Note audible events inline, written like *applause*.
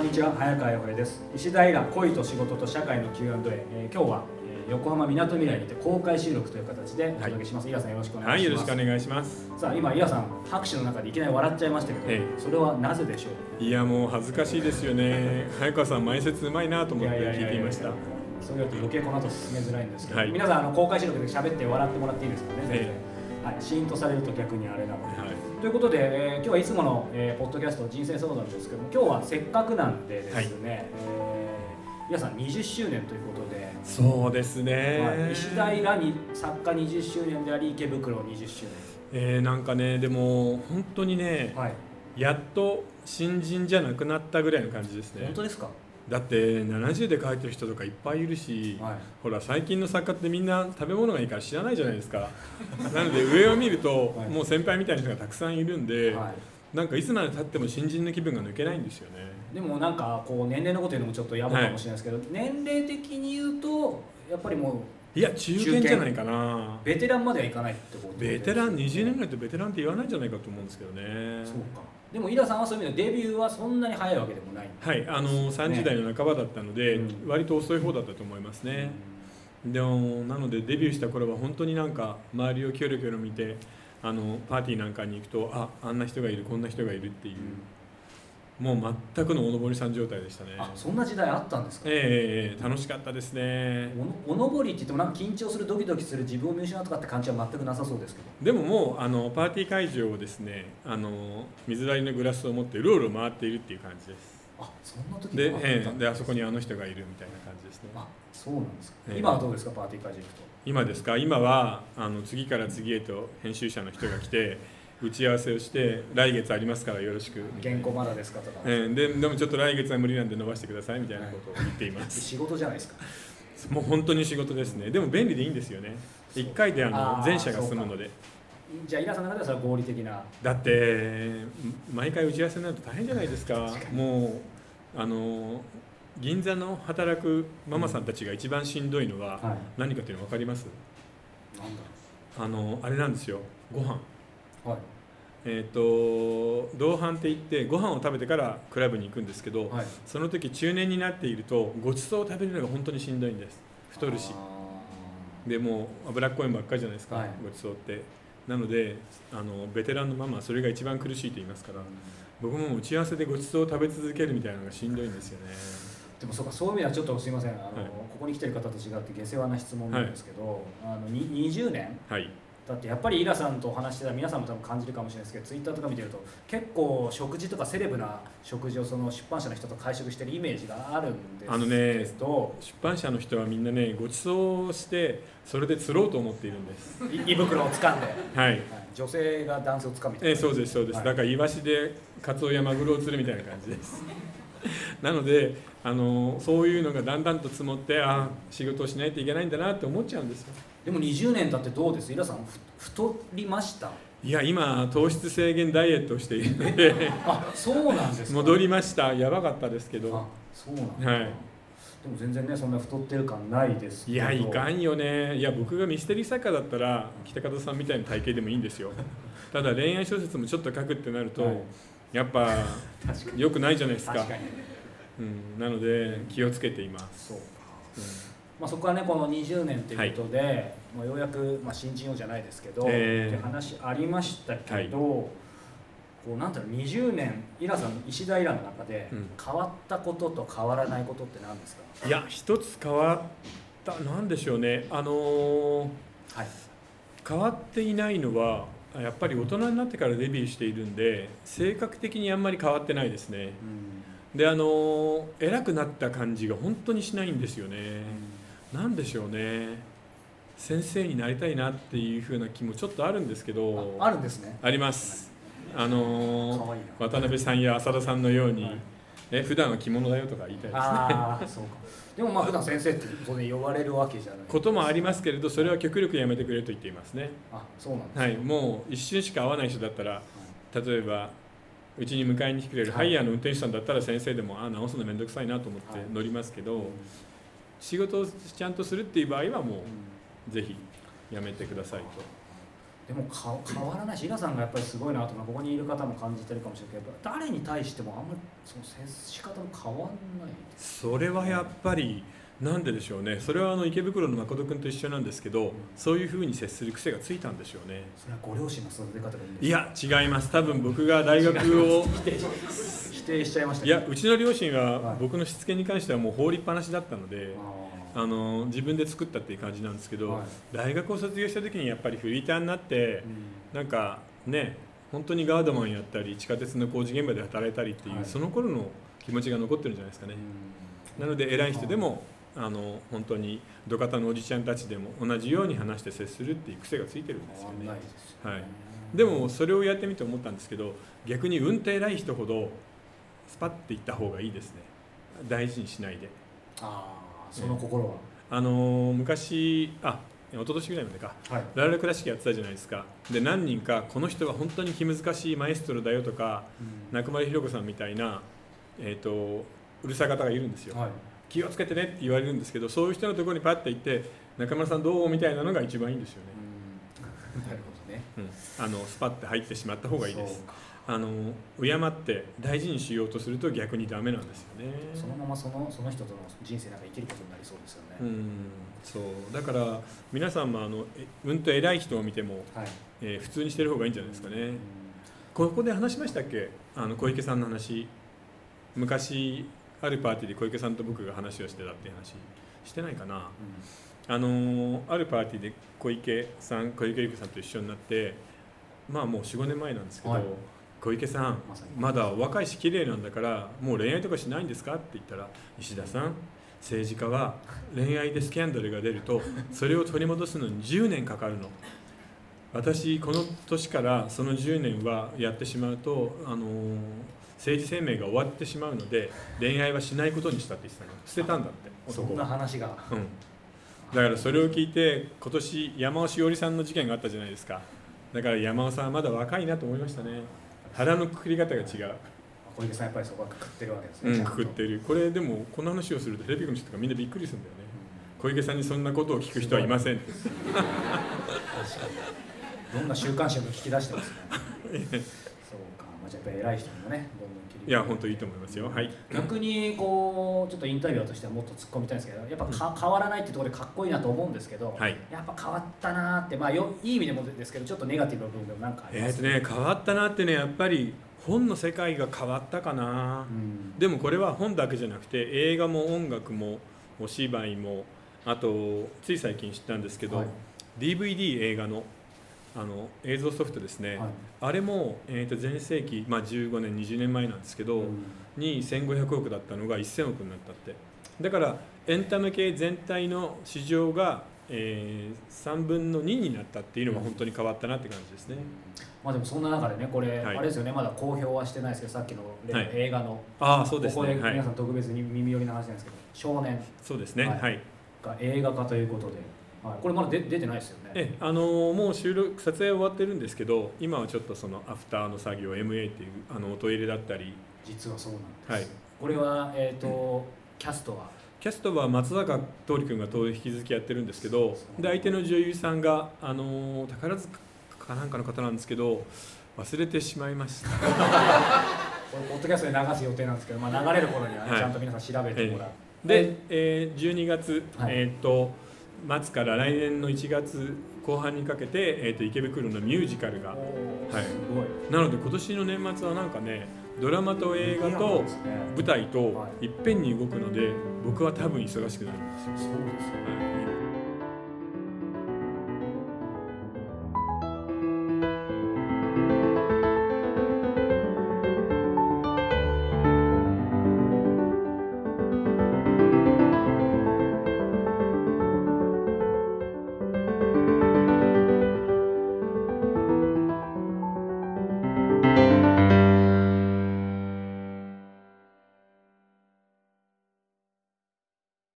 こんにちは早川洋平です。石田イラ恋と仕事と社会の Q&A、えー今日は、えー横浜みなとみらいにて公開収録という形でお届けします、イラさんよろしくお願はいい、します、よろしくお願いします。さあ今イラさん拍手の中でいきなり笑っちゃいましたけど、えそれはなぜでしょう？いや、もう恥ずかしいですよね。*laughs* 早川さん、前説うまいなと思って聞いていました。そういうと余計この後進めづらいんですけど、はい。皆さんあの公開収録で喋って笑ってもらっていいですかね、えはい、シーンとされると逆にあれなので。はい、ということで、えー今日はいつもの、えーポッドキャスト人生相談ですけども今日はせっかくなんでですね、えー皆さん20周年ということで、そうですね。はい石平に作家20周年であり池袋20周えー、なんかね、でも、本当にね年、はいやっと新人じゃなくなったぐらいの感じですね本。当ですか？だって、70で書いてる人とかいっぱいいるし。はい。ほら最近の作家ってみんな食べ物がいいから知らないじゃないですか。なので上を見るとはい。もう先輩みたいな人がたくさんいるんで、はい。なんかいつまでたっても新人の気分が抜けないんですよね。でもなんかこう年齢のこと言うのもちょっと野暮かもしれないですけど、年齢的に言うとやっぱりもういや中堅じゃないかな。ベテランまではいかないってことベテラン20年ぐぐらいってベテランって言わないんじゃないかと思うんですけどね。そうか。でも井田さんはそういう意味でデビューはそんなに早いわけでもない。はいあの30代の半ばだったので、うん。割と遅い方だったと思いますね、でもなのでデビューした頃は本当になんか周りをキョロキョロ見てあのパーティーなんかに行くとああんな人がいるこんな人がいるっていう、もう全くのおのぼりさん状態でしたね。あそんな時代あったんですか？ええええ楽しかったですね。おのぼりって言ってもなんか緊張するドキドキする自分を見失うとかって感じは全くなさそうですけど。でももうあのパーティー会場をですねあの水割りのグラスを持ってうろうろ回っているっていう感じです。あそんな時で,、ええであそこにあの人がいるみたいな感じですね。あそうなんですか、ええ今はどうですかパーティー会場行くと？今ですか？今はあの次から次へと編集者の人が来て打ち合わせをして来月ありますからよろしく原稿まだですかとか、ええででもちょっと来月は無理なんで伸ばしてくださいみたいなことを言っています。仕事じゃないですか。もう本当に仕事ですね。でも便利でいいんですよね。1回であの全社が済むので。じゃあ井田さんの中ではそれは合理的な。だって毎回打ち合わせになると大変じゃないですか。もうあの銀座の働くママさんたちが一番しんどいのははい。何かっていうの分かります？なんだあのあれなんですよ。ご飯はい。えっ、と同伴って言ってご飯を食べてからクラブに行くんですけど、はい。その時中年になっているとごちそうを食べるのが本当にしんどいんです。太るし。あでもう脂っこいもばっかりじゃないですか、はい。ごちそうって。なのであのベテランのママはそれが一番苦しいと言いますからー僕も打ち合わせでごちそうを食べ続けるみたいなのがしんどいんですよね。でもそうかそういう意味ではちょっとすいません。あの、はい。ここに来てる方と違って下世話な質問なんですけど、あのに20年はいだってやっぱりイラさんとお話してた皆さんも多分感じるかもしれないですけどツイッターとか見てると結構食事とかセレブな食事をその出版社の人と会食してるイメージがあるんですあのね出版社の人はみんなねごちそうをしてそれで釣ろうと思っているんです。い胃袋を掴んで、はい。はい。女性が男性を掴むみたいな。ええそうですそうです、はい。だからイワシでカツオやマグロを釣るみたいな感じです。*laughs* なのであのそういうのがだんだんと積もってああ仕事をしないといけないんだなって思っちゃうんですよでも20年経ってどうです？イラさんふ太りました？いや今糖質制限ダイエットをしているので。あそうなんですか？戻りました。やばかったですけど。あそうなんだ、はい。でも全然ねそんな太ってる感ないですけど。いやいかんよね。いや僕がミステリー作家だったら北方さんみたいな体型でもいいんですよ。*laughs* ただ恋愛小説もちょっと書くってなると、はい。やっぱ確かに。良くないじゃないですか。うん、なので気をつけています、そうか。うんまあ、そこはねこの20年ということで、もうようやく、まあ、新人王じゃないですけど、ええ。って話ありましたけど、はい。こうなんていうの20年イラさん石田イラの中でうん。変わったことと変わらないことって何ですか、いや一つ変わったなんでしょうね。あのーはい。変わっていないのはやっぱり大人になってからデビューしているんで性格的にあんまり変わってないですね。であのー偉くなった感じが本当にしないんですよね。なんでしょうね。先生になりたいなっていう風な気もちょっとあるんですけど。ああるんですね。あります。あの渡辺さんや浅田さんのように、はい。ね、普段は着物だよとか言いたいですね。ああそうか。でもまあ普段先生って当然呼ばれるわけじゃない。こともありますけれどそれは極力やめてくれと言っていますね。あそうなんですね。はいもう一瞬しか会わない人だったら例えばうちに迎えに来てくれるはい。ハイヤーの運転手さんだったら先生でもあ直すの面倒くさいなと思ってはい。乗りますけど、うん仕事をちゃんとするっていう場合はもうん。うぜひやめてくださいと。でもか変わらないし、稲さんがやっぱりすごいなと、まあ、ここにいる方も感じてるかもしれないけど、誰に対してもあんまりその接し方も変わんない。それはやっぱりなんででしょうね。それはあの池袋の誠君と一緒なんですけどそういうふうに接する癖がついたんでしょうね。それはご両親の育て方がいいいや違います。多分僕が大学を *laughs* 否定しちゃいましたいやうちの両親ははい。僕のしつけに関してはもう放りっぱなしだったのでああの自分で作ったっていう感じなんですけど、はい。大学を卒業した時にやっぱりフリーターになってーうん。なんかね本当にガードマンやったり地下鉄の工事現場で働いたりっていう、はいその頃の気持ちが残ってるんじゃないですかね、なので偉い人でもあの本当に土方のおじちゃんたちでも同じように話して接するっていう癖がついてるんですよね。はい。でもそれをやってみて思ったんですけど逆に運転偉い人ほどスパッていった方がいいですね。大事にしないで。ああその心は、あの昔あ一昨年ぐらいまでか。はい。ララクラシックやってたじゃないですか。で何人かこの人は本当に気難しいマエストロだよとか中丸弘子さんみたいな、えー、とうるさい方がいるんですよ、はい気をつけてねって言われるんですけどそういう人のところにパッて行って中村さんどうみたいなのが一番いいんですよね、なるほどね。うん、あのスパッて入ってしまった方がいいです。あの敬って大事にしようとすると逆にダメなんですよね。そのままそのその人との人生なんか生きることになりそうですよね、うん。そう。だから皆さんもあのえうんと偉い人を見ても、はい、えー普通にしてる方がいいんじゃないですかね、うん。ここで話しましたっけ？あの小池さんの話。昔あるパーティーで小池さんと僕が話をしてたっていう話してないかな。あのーあるパーティーで小池さん小池百合子さんと一緒になってまあもう45年前なんですけど、はい。小池さんまだ若いし綺麗なんだからもう恋愛とかしないんですかって言ったら石田さん政治家は恋愛でスキャンダルが出ると *laughs* それを取り戻すのに10年かかるの。私この年からその10年はやってしまうと、あのー政治生命が終わってしまうので恋愛はしないことにしたって言ってたの。捨てたんだってそんな話が、うん、だからそれを聞いて今年山尾しおりさんの事件があったじゃないですか。だから山尾さんはまだ若いなと思いましたね。腹のくくり方が違う。小池さんやっぱりそこはくくってるわけですね、うん、くくってる。これでもこの話をするとテレビ局の人とかみんなびっくりするんだよね。小池さんにそんなことを聞く人はいませんどんな週刊誌も聞き出してますね。*laughs* そうか、まあ、じゃあやっぱり偉い人にもねどんどん切りいや本当いいと思いますよ。はい。逆にこうちょっとインタビュアーとしてはもっと突っ込みたいんですけどやっぱか、変わらないってところでかっこいいなと思うんですけど、はい。やっぱ変わったなーってまあよいい意味でもですけどちょっとネガティブな部分でもなんかあります？えーとね変わったなってねやっぱり本の世界が変わったかな。うん。でもこれは本だけじゃなくて映画も音楽もお芝居もあとつい最近知ったんですけど、はい。DVD 映画のあの映像ソフトですね、はい。あれも、えー、と前世紀、まあ、15年20年前なんですけど、うん。に1500億だったのが1000億になったって。だからエンタメ系全体の市場が、えー3分の2になったっていうのが本当に変わったなって感じですね、まあでもそんな中でねこれ、はい。あれですよね。まだ公表はしてないですけどさっきの映画の、ああそうですここで皆さん特別に耳寄りな話なんですけど少年。そうですね。ははいい、が映画化ということで、はい、これまだ出出てないですよね。えあのーもう収録撮影は終わってるんですけど今はちょっとそのアフターの作業 MA っていうあの音入れだったり。実はそうなんです、はい。これはえっ、とキャストは？キャストは松坂桃李君が引き続きやってるんですけどで相手の女優さんが、あのー宝塚かなんかの方なんですけど忘れてしまいました。こ *laughs* れポッドキャストで流す予定なんですけど、まあ、流れる頃にはね、はい。ちゃんと皆さん調べてもらう、で、えー12月、はい。えーっと末から来年の1月後半にかけて、えーっと池袋のミュージカルがはい。おーすごい。なので今年の年末はなんかねドラマと映画と舞台とはい。っぺんに動くので僕は多分忙しくなるんですよ、そうですよね。はい